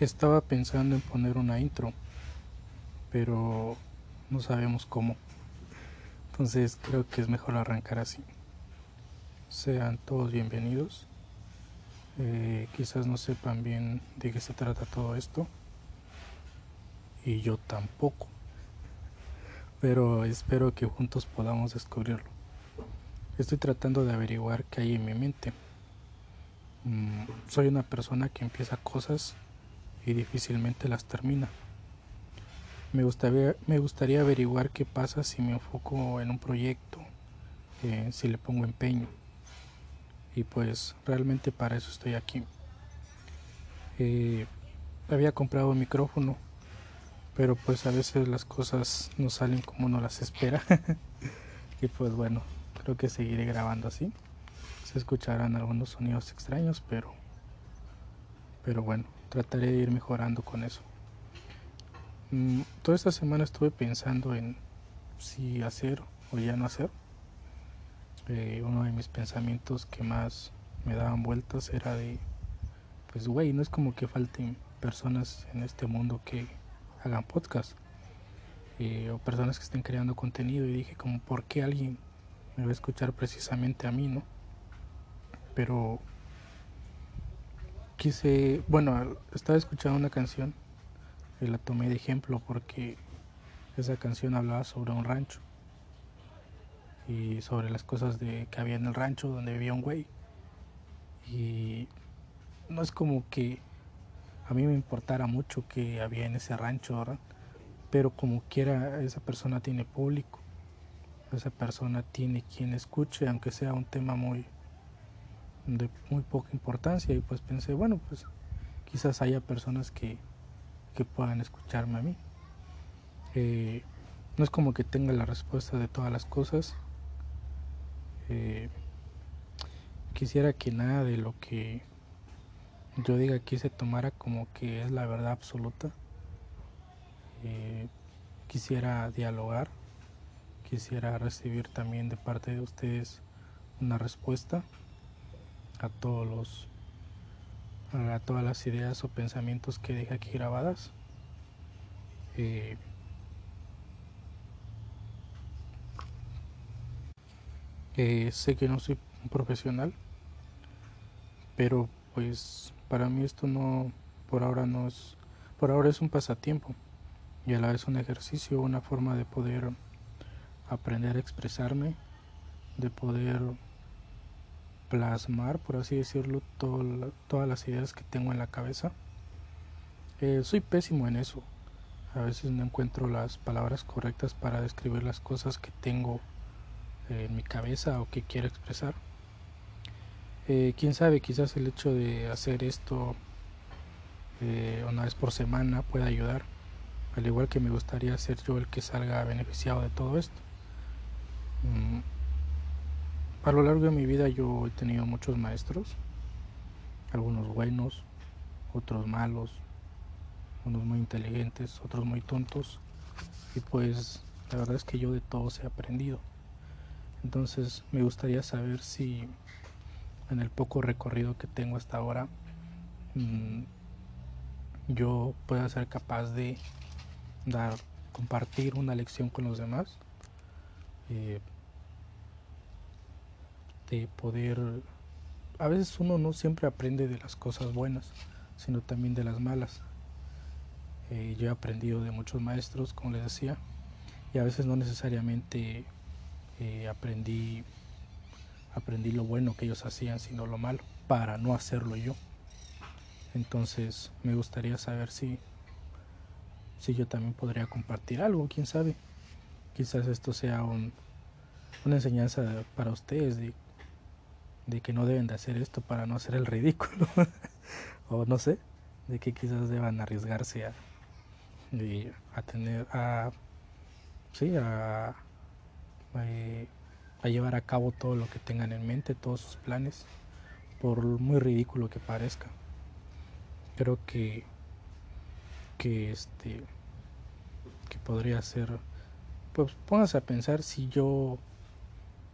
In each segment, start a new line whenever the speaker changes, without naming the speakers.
Estaba pensando en poner una intro, pero no sabemos cómo. Entonces creo que es mejor arrancar así. Sean todos bienvenidos. Eh, quizás no sepan bien de qué se trata todo esto. Y yo tampoco. Pero espero que juntos podamos descubrirlo. Estoy tratando de averiguar qué hay en mi mente. Mm, soy una persona que empieza cosas y difícilmente las termina. Me gustaría, me gustaría averiguar qué pasa si me enfoco en un proyecto, eh, si le pongo empeño. Y pues realmente para eso estoy aquí. Eh, había comprado un micrófono, pero pues a veces las cosas no salen como uno las espera. y pues bueno, creo que seguiré grabando así. Se escucharán algunos sonidos extraños, pero pero bueno, trataré de ir mejorando con eso. Mm, toda esta semana estuve pensando en si hacer o ya no hacer. Eh, uno de mis pensamientos que más me daban vueltas era de, pues güey, no es como que falten personas en este mundo que hagan podcast eh, o personas que estén creando contenido y dije como, ¿por qué alguien me va a escuchar precisamente a mí, no? Pero quise, bueno, estaba escuchando una canción y la tomé de ejemplo porque esa canción hablaba sobre un rancho y sobre las cosas de que había en el rancho donde vivía un güey y no es como que a mí me importara mucho que había en ese rancho, ¿verdad? Pero como quiera esa persona tiene público, esa persona tiene quien escuche, aunque sea un tema muy de muy poca importancia y pues pensé, bueno, pues quizás haya personas que, que puedan escucharme a mí. Eh, no es como que tenga la respuesta de todas las cosas. Eh, quisiera que nada de lo que yo diga aquí se tomara como que es la verdad absoluta. Eh, quisiera dialogar, quisiera recibir también de parte de ustedes una respuesta a todos los a todas las ideas o pensamientos que deja aquí grabadas. Sé que no soy un profesional, pero pues para mí esto no, por ahora no es, por ahora es un pasatiempo y a la vez un ejercicio, una forma de poder aprender a expresarme, de poder plasmar, por así decirlo, todas las ideas que tengo en la cabeza. Eh, soy pésimo en eso. A veces no encuentro las palabras correctas para describir las cosas que tengo en mi cabeza o que quiero expresar. Eh, quién sabe, quizás el hecho de hacer esto eh, una vez por semana pueda ayudar. Al igual que me gustaría ser yo el que salga beneficiado de todo esto. Mm, a lo largo de mi vida yo he tenido muchos maestros, algunos buenos, otros malos, unos muy inteligentes, otros muy tontos, y pues la verdad es que yo de todos he aprendido. Entonces me gustaría saber si en el poco recorrido que tengo hasta ahora mm, yo pueda ser capaz de dar, compartir una lección con los demás. Eh, de poder... A veces uno no siempre aprende de las cosas buenas, sino también de las malas. Eh, yo he aprendido de muchos maestros, como les decía, y a veces no necesariamente eh, aprendí, aprendí lo bueno que ellos hacían, sino lo malo, para no hacerlo yo. Entonces me gustaría saber si, si yo también podría compartir algo, quién sabe. Quizás esto sea un, una enseñanza para ustedes de de que no deben de hacer esto para no hacer el ridículo. O no sé de que quizás deban arriesgarse a, a tener a sí a, eh, a llevar a cabo todo lo que tengan en mente todos sus planes por muy ridículo que parezca. Creo que que este que podría ser pues pónganse a pensar si yo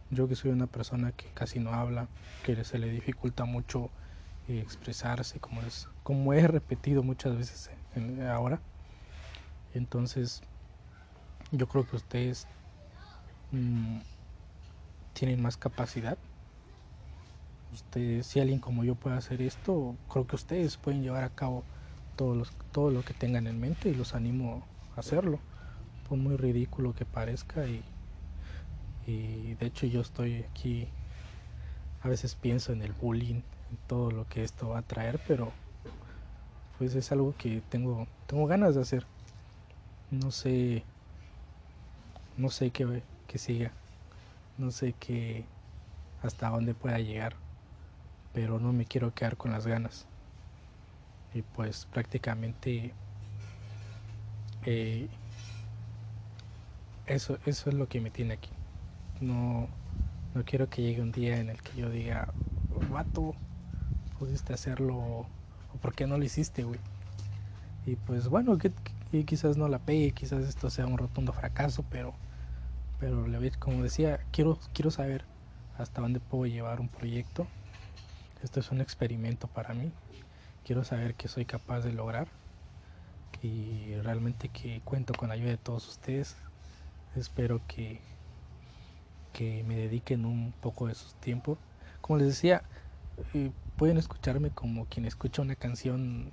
yo que soy una persona que casi no habla, que se le dificulta mucho expresarse, como, es, como he repetido muchas veces ahora. Entonces, yo creo que ustedes mm, tienen más capacidad. Ustedes, si alguien como yo puede hacer esto, creo que ustedes pueden llevar a cabo todo, los, todo lo que tengan en mente y los animo a hacerlo. Por muy ridículo que parezca y, y de hecho yo estoy aquí, a veces pienso en el bullying, en todo lo que esto va a traer, pero pues es algo que tengo, tengo ganas de hacer. No sé, no sé qué, qué siga, no sé qué, hasta dónde pueda llegar, pero no me quiero quedar con las ganas. Y pues prácticamente eh, eso, eso es lo que me tiene aquí. No, no quiero que llegue un día en el que yo diga, vato, pudiste hacerlo, o por qué no lo hiciste, güey. Y pues bueno, quizás no la pegue, quizás esto sea un rotundo fracaso, pero, pero como decía, quiero, quiero saber hasta dónde puedo llevar un proyecto. Esto es un experimento para mí. Quiero saber qué soy capaz de lograr y realmente que cuento con la ayuda de todos ustedes. Espero que, que me dediquen un poco de su tiempo. Como les decía, eh, pueden escucharme como quien escucha una canción,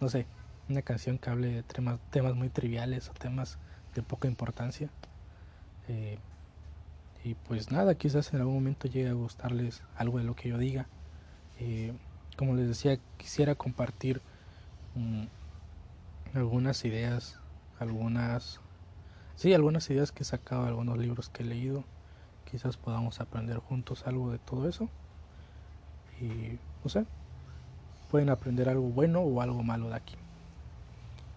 no sé, una canción que hable de temas, temas muy triviales o temas de poca importancia. Eh, y pues nada, quizás en algún momento llegue a gustarles algo de lo que yo diga. Eh, como les decía, quisiera compartir mm, algunas ideas, algunas, sí, algunas ideas que he sacado, algunos libros que he leído. Quizás podamos aprender juntos algo de todo eso y no sé, pueden aprender algo bueno o algo malo de aquí.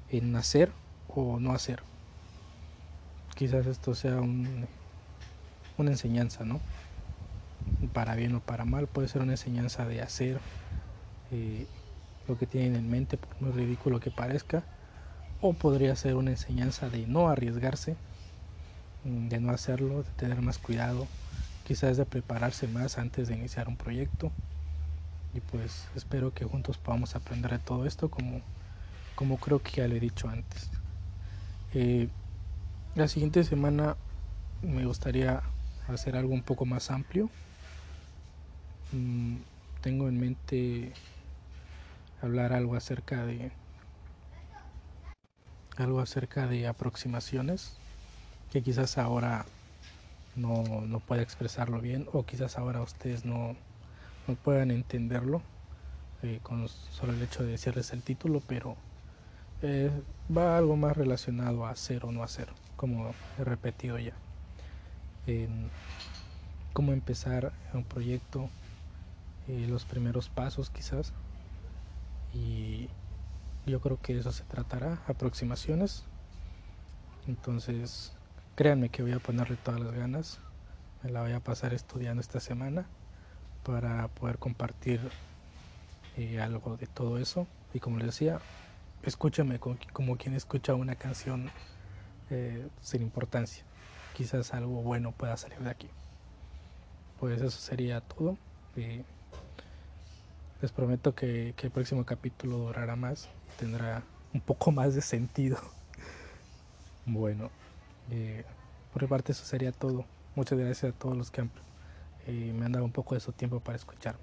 En hacer o no hacer. Quizás esto sea un, una enseñanza, ¿no? Para bien o para mal, puede ser una enseñanza de hacer eh, lo que tienen en mente, por muy ridículo que parezca, o podría ser una enseñanza de no arriesgarse, de no hacerlo, de tener más cuidado, quizás de prepararse más antes de iniciar un proyecto y pues espero que juntos podamos aprender de todo esto como, como creo que ya le he dicho antes. Eh, la siguiente semana me gustaría hacer algo un poco más amplio. Mm, tengo en mente hablar algo acerca de algo acerca de aproximaciones que quizás ahora no, no pueda expresarlo bien o quizás ahora ustedes no, no puedan entenderlo eh, con solo el hecho de decirles el título, pero eh, va algo más relacionado a hacer o no hacer, como he repetido ya. Cómo empezar un proyecto, eh, los primeros pasos quizás. Y yo creo que eso se tratará, aproximaciones. Entonces, créanme que voy a ponerle todas las ganas. Me la voy a pasar estudiando esta semana para poder compartir eh, algo de todo eso. Y como les decía, escúchame como, quien escucha una canción eh, sin importancia. Quizás algo bueno pueda salir de aquí. Pues eso sería todo. les prometo que, el próximo capítulo durará más, tendrá un poco más de sentido. Bueno, eh, por mi parte eso sería todo. Muchas gracias a todos los que han eh, me han dado un poco de su tiempo para escucharme.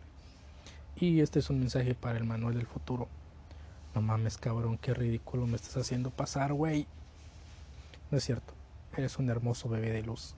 Y este es un mensaje para el Manuel del futuro. No mames, cabrón, qué ridículo me estás haciendo pasar, güey. No es cierto, eres un hermoso bebé de luz.